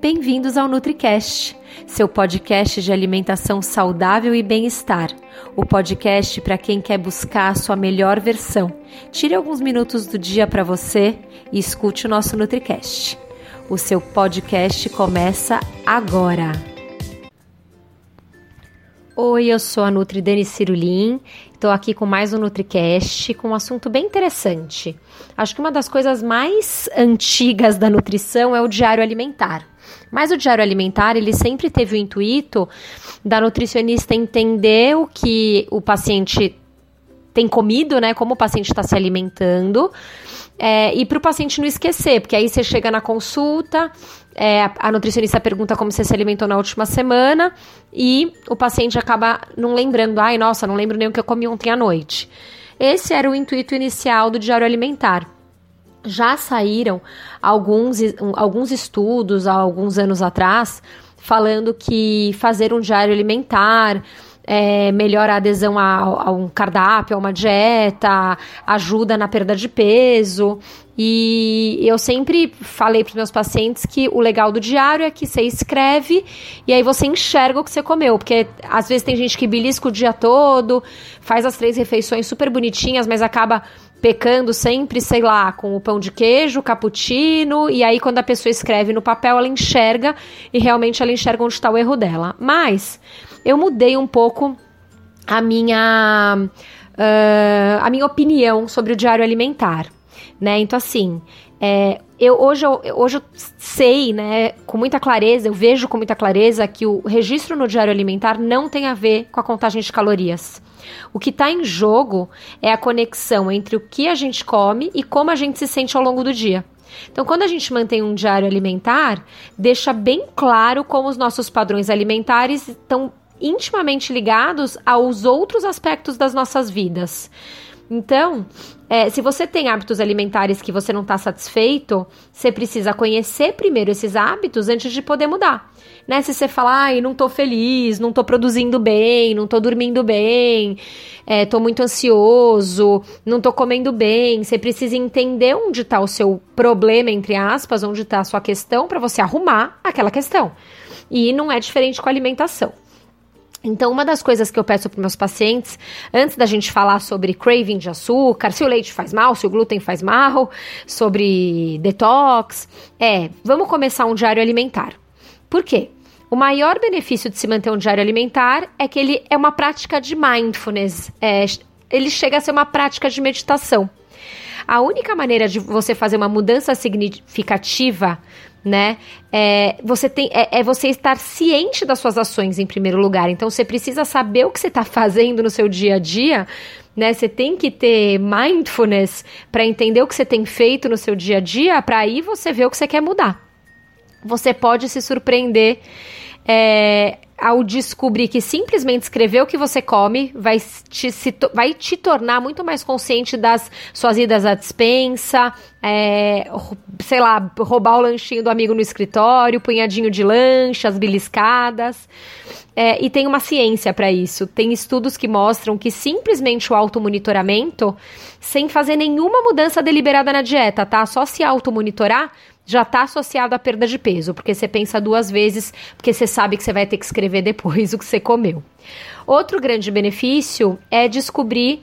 Bem-vindos ao NutriCast, seu podcast de alimentação saudável e bem-estar. O podcast para quem quer buscar a sua melhor versão. Tire alguns minutos do dia para você e escute o nosso NutriCast. O seu podcast começa agora. Oi, eu sou a Nutri Dani Cirulim. Estou aqui com mais um NutriCast com um assunto bem interessante. Acho que uma das coisas mais antigas da nutrição é o diário alimentar. Mas o diário alimentar, ele sempre teve o intuito da nutricionista entender o que o paciente tem comido, né? Como o paciente está se alimentando. É, e para o paciente não esquecer, porque aí você chega na consulta, é, a nutricionista pergunta como você se alimentou na última semana e o paciente acaba não lembrando, ai, nossa, não lembro nem o que eu comi ontem à noite. Esse era o intuito inicial do diário alimentar já saíram alguns, alguns estudos há alguns anos atrás falando que fazer um diário alimentar é, melhora a adesão a, a, um cardápio, a uma dieta, ajuda na perda de peso. E eu sempre falei para os meus pacientes que o legal do diário é que você escreve e aí você enxerga o que você comeu. Porque às vezes tem gente que belisca o dia todo, faz as três refeições super bonitinhas, mas acaba pecando sempre, sei lá, com o pão de queijo, cappuccino, e aí quando a pessoa escreve no papel, ela enxerga e realmente ela enxerga onde está o erro dela. Mas eu mudei um pouco a minha uh, a minha opinião sobre o diário alimentar, né? Então assim, é, eu hoje, eu hoje eu sei, né, com muita clareza, eu vejo com muita clareza que o registro no diário alimentar não tem a ver com a contagem de calorias. O que está em jogo é a conexão entre o que a gente come e como a gente se sente ao longo do dia. Então, quando a gente mantém um diário alimentar, deixa bem claro como os nossos padrões alimentares estão intimamente ligados aos outros aspectos das nossas vidas. Então, é, se você tem hábitos alimentares que você não está satisfeito, você precisa conhecer primeiro esses hábitos antes de poder mudar. Né? Se você falar, ai, não tô feliz, não tô produzindo bem, não tô dormindo bem, é, tô muito ansioso, não tô comendo bem, você precisa entender onde está o seu problema, entre aspas, onde está a sua questão, para você arrumar aquela questão. E não é diferente com a alimentação. Então, uma das coisas que eu peço para meus pacientes, antes da gente falar sobre craving de açúcar, se o leite faz mal, se o glúten faz mal, sobre detox, é, vamos começar um diário alimentar. Por quê? O maior benefício de se manter um diário alimentar é que ele é uma prática de mindfulness, é, ele chega a ser uma prática de meditação. A única maneira de você fazer uma mudança significativa né? É, você tem, é, é, você estar ciente das suas ações em primeiro lugar. Então você precisa saber o que você está fazendo no seu dia a dia. Né, você tem que ter mindfulness para entender o que você tem feito no seu dia a dia, para aí você ver o que você quer mudar. Você pode se surpreender é, ao descobrir que simplesmente escrever o que você come vai te, se, vai te tornar muito mais consciente das suas idas à dispensa, é, sei lá, roubar o lanchinho do amigo no escritório, punhadinho de lanche, as beliscadas. É, e tem uma ciência para isso. Tem estudos que mostram que simplesmente o automonitoramento, sem fazer nenhuma mudança deliberada na dieta, tá? Só se automonitorar, já está associado à perda de peso, porque você pensa duas vezes, porque você sabe que você vai ter que escrever depois o que você comeu. Outro grande benefício é descobrir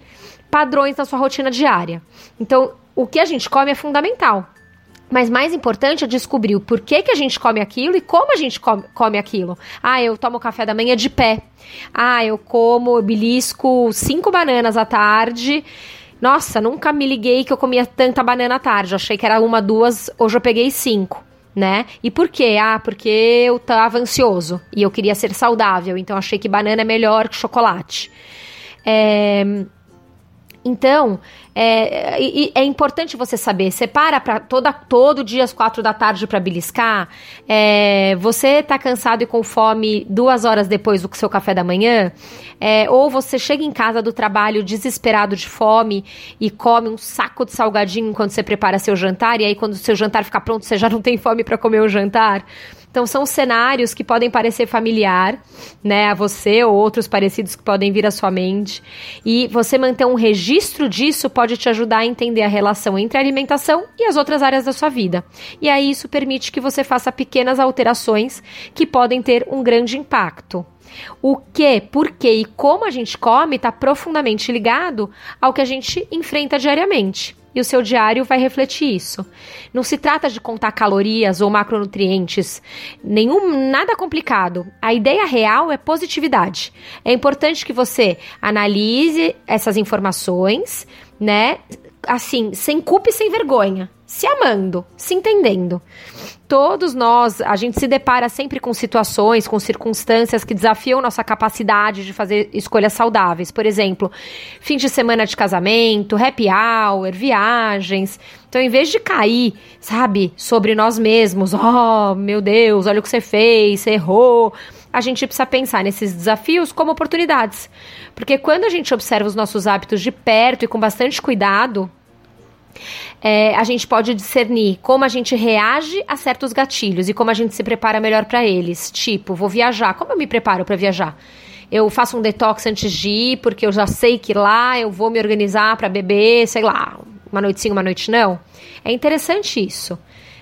padrões na sua rotina diária. Então, o que a gente come é fundamental. Mas mais importante é descobrir o porquê que a gente come aquilo e como a gente come, aquilo. Ah, eu tomo café da manhã de pé. Ah, eu como, eu belisco cinco bananas à tarde nossa, nunca me liguei que eu comia tanta banana à tarde. Achei que era uma, duas, hoje eu peguei cinco, né? E por quê? Ah, porque eu tava ansioso e eu queria ser saudável, então achei que banana é melhor que chocolate. É, então, é, é, importante você saber, você para toda, todo dia às quatro da tarde para beliscar, é, você tá cansado e com fome duas horas depois do seu café da manhã, é, ou você chega em casa do trabalho desesperado de fome e come um saco de salgadinho enquanto você prepara seu jantar, e aí quando o seu jantar ficar pronto você já não tem fome para comer o jantar. Então são cenários que podem parecer familiar, né, a você ou outros parecidos que podem vir à sua mente. E você manter um registro disso pode te ajudar a entender a relação entre a alimentação e as outras áreas da sua vida. E aí isso permite que você faça pequenas alterações que podem ter um grande impacto. O que, por que e como a gente come está profundamente ligado ao que a gente enfrenta diariamente e o seu diário vai refletir isso. Não se trata de contar calorias ou macronutrientes, nenhum nada complicado. A ideia real é positividade. É importante que você analise essas informações, né? Assim, sem culpa e sem vergonha, se amando, se entendendo todos nós, a gente se depara sempre com situações, com circunstâncias que desafiam nossa capacidade de fazer escolhas saudáveis. Por exemplo, fim de semana de casamento, happy hour, viagens. Então, em vez de cair, sabe, sobre nós mesmos, oh, meu Deus, olha o que você fez, você errou. A gente precisa pensar nesses desafios como oportunidades. Porque quando a gente observa os nossos hábitos de perto e com bastante cuidado, é, a gente pode discernir como a gente reage a certos gatilhos e como a gente se prepara melhor para eles. Tipo, vou viajar. Como eu me preparo para viajar? Eu faço um detox antes de ir, porque eu já sei que lá eu vou me organizar para beber, sei lá, uma noite sim, uma noite não. É interessante isso,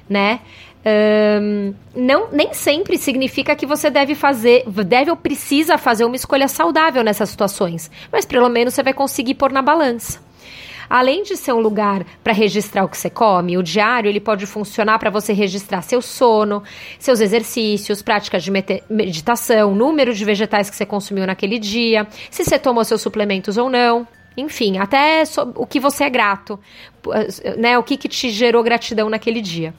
né? Um, não, nem sempre significa que você deve fazer, deve ou precisa fazer uma escolha saudável nessas situações, mas pelo menos você vai conseguir pôr na balança. Além de ser um lugar para registrar o que você come, o diário ele pode funcionar para você registrar seu sono, seus exercícios, práticas de meditação, número de vegetais que você consumiu naquele dia, se você tomou seus suplementos ou não. Enfim, até o que você é grato, né? O que, que te gerou gratidão naquele dia.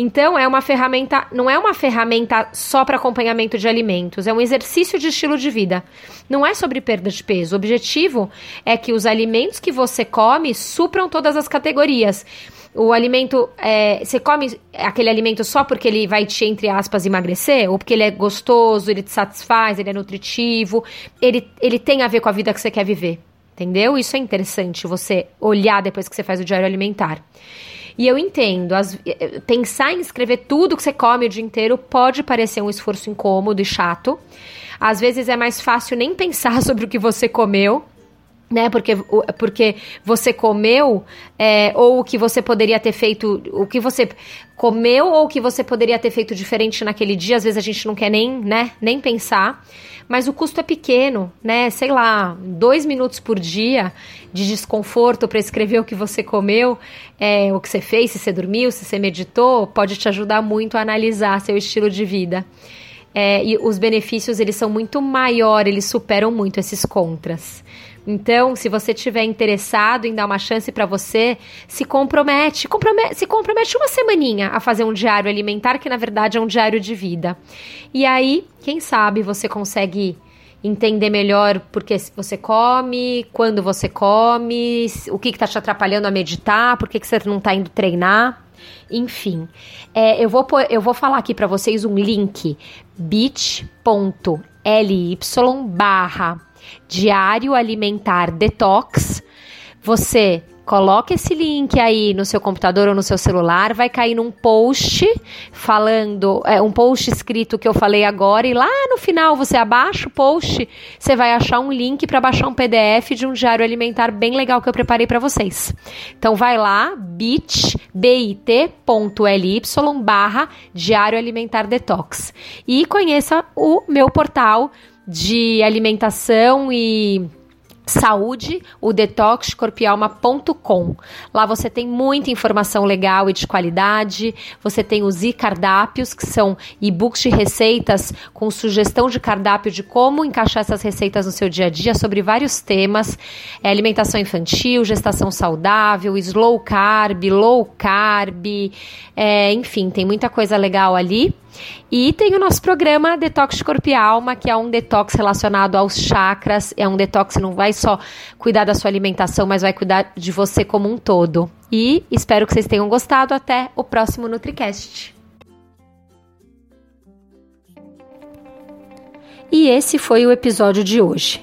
Então, é uma ferramenta, não é uma ferramenta só para acompanhamento de alimentos, é um exercício de estilo de vida. Não é sobre perda de peso. O objetivo é que os alimentos que você come supram todas as categorias. O alimento, é, você come aquele alimento só porque ele vai te, entre aspas, emagrecer? Ou porque ele é gostoso, ele te satisfaz, ele é nutritivo, ele, ele tem a ver com a vida que você quer viver. Entendeu? Isso é interessante você olhar depois que você faz o diário alimentar. E eu entendo, as, eh, pensar em escrever tudo que você come o dia inteiro pode parecer um esforço incômodo e chato. Às vezes é mais fácil nem pensar sobre o que você comeu, né? Porque, porque você comeu, é, ou o que você poderia ter feito, o que você comeu, ou o que você poderia ter feito diferente naquele dia, às vezes a gente não quer nem, né, nem pensar mas o custo é pequeno, né? Sei lá, dois minutos por dia de desconforto para escrever o que você comeu, é, o que você fez, se você dormiu, se você meditou, pode te ajudar muito a analisar seu estilo de vida. É, e os benefícios eles são muito maiores, eles superam muito esses contras. Então, se você estiver interessado em dar uma chance para você, se compromete, compromete, se compromete uma semaninha a fazer um diário alimentar, que na verdade é um diário de vida. E aí, quem sabe você consegue entender melhor porque você come, quando você come, o que está te atrapalhando a meditar, por que, que você não está indo treinar. Enfim, é, eu, vou, eu vou falar aqui para vocês um link bit.ly barra Diário Alimentar Detox. Você coloca esse link aí no seu computador ou no seu celular, vai cair num post falando, é, um post escrito que eu falei agora, e lá no final você abaixa o post, você vai achar um link para baixar um PDF de um diário alimentar bem legal que eu preparei para vocês. Então vai lá, bit, bit.ly barra Diário Alimentar Detox e conheça o meu portal de alimentação e saúde, o detoxcorpialma.com. Lá você tem muita informação legal e de qualidade. Você tem os e-cardápios, que são e-books de receitas com sugestão de cardápio de como encaixar essas receitas no seu dia a dia sobre vários temas: é, alimentação infantil, gestação saudável, slow carb, low carb, é, enfim, tem muita coisa legal ali. E tem o nosso programa Detox de Corpo e Alma, que é um detox relacionado aos chakras. É um detox que não vai só cuidar da sua alimentação, mas vai cuidar de você como um todo. E espero que vocês tenham gostado. Até o próximo NutriCast. E esse foi o episódio de hoje.